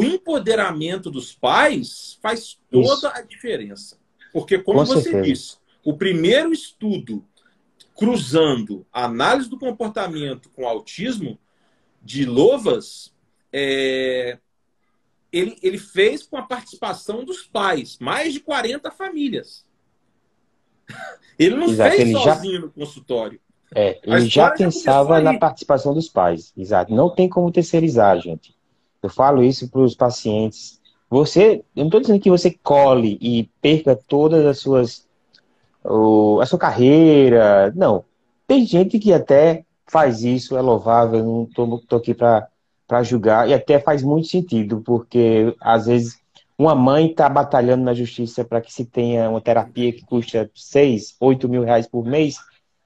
empoderamento dos pais faz toda Isso. a diferença. Porque, como Com você certeza. disse, o primeiro estudo cruzando a análise do comportamento com autismo de Lovas, é, ele, ele fez com a participação dos pais, mais de 40 famílias. Ele não Exato, fez ele sozinho já... no consultório. É, ele já pensava na participação dos pais. Exato. Não tem como terceirizar, gente. Eu falo isso para os pacientes. Você, eu não estou dizendo que você cole e perca todas as suas, o, a sua carreira. Não. Tem gente que até faz isso, é louvável. Não estou aqui para julgar e até faz muito sentido, porque às vezes uma mãe está batalhando na justiça para que se tenha uma terapia que custa 6, 8 mil reais por mês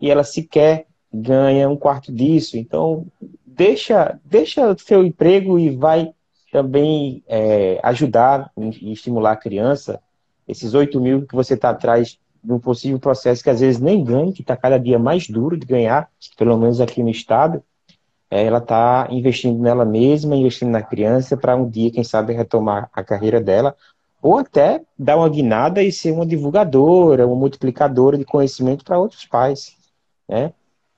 e ela sequer ganha um quarto disso. Então, deixa, deixa seu emprego e vai também é, ajudar e estimular a criança. Esses 8 mil que você está atrás de um possível processo que às vezes nem ganha, que está cada dia mais duro de ganhar, pelo menos aqui no estado, é, ela está investindo nela mesma, investindo na criança, para um dia, quem sabe, retomar a carreira dela, ou até dar uma guinada e ser uma divulgadora, uma multiplicadora de conhecimento para outros pais. Né?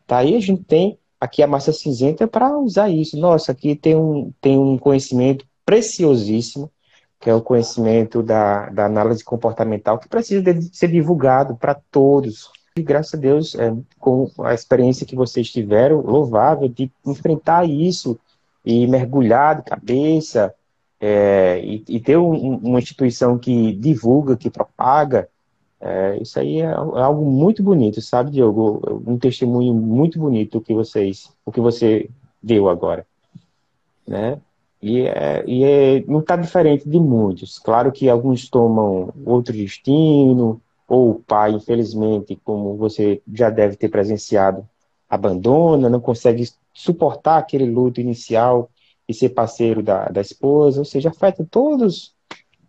Tá aí a gente tem aqui a massa cinzenta para usar isso. Nossa, aqui tem um, tem um conhecimento preciosíssimo, que é o conhecimento da, da análise comportamental, que precisa de ser divulgado para todos. E graças a Deus, é, com a experiência que vocês tiveram, louvável, de enfrentar isso e mergulhar de cabeça, é, e, e, ter um, uma instituição que divulga, que propaga, é, isso aí é, é, algo muito bonito, sabe, Diogo? Um testemunho muito bonito que vocês, o que você deu agora, né? E, é, e é, não está diferente de muitos. Claro que alguns tomam outro destino, ou o pai, infelizmente, como você já deve ter presenciado, abandona, não consegue suportar aquele luto inicial e ser parceiro da, da esposa, ou seja, afeta todos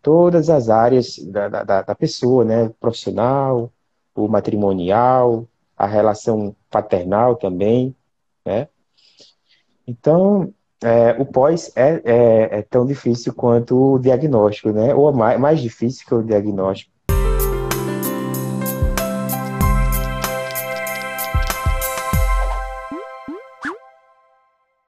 todas as áreas da, da, da pessoa, né? Profissional, o matrimonial, a relação paternal também, né? Então, é, o pós é, é, é, tão difícil quanto o diagnóstico, né? Ou mais, mais difícil que o diagnóstico.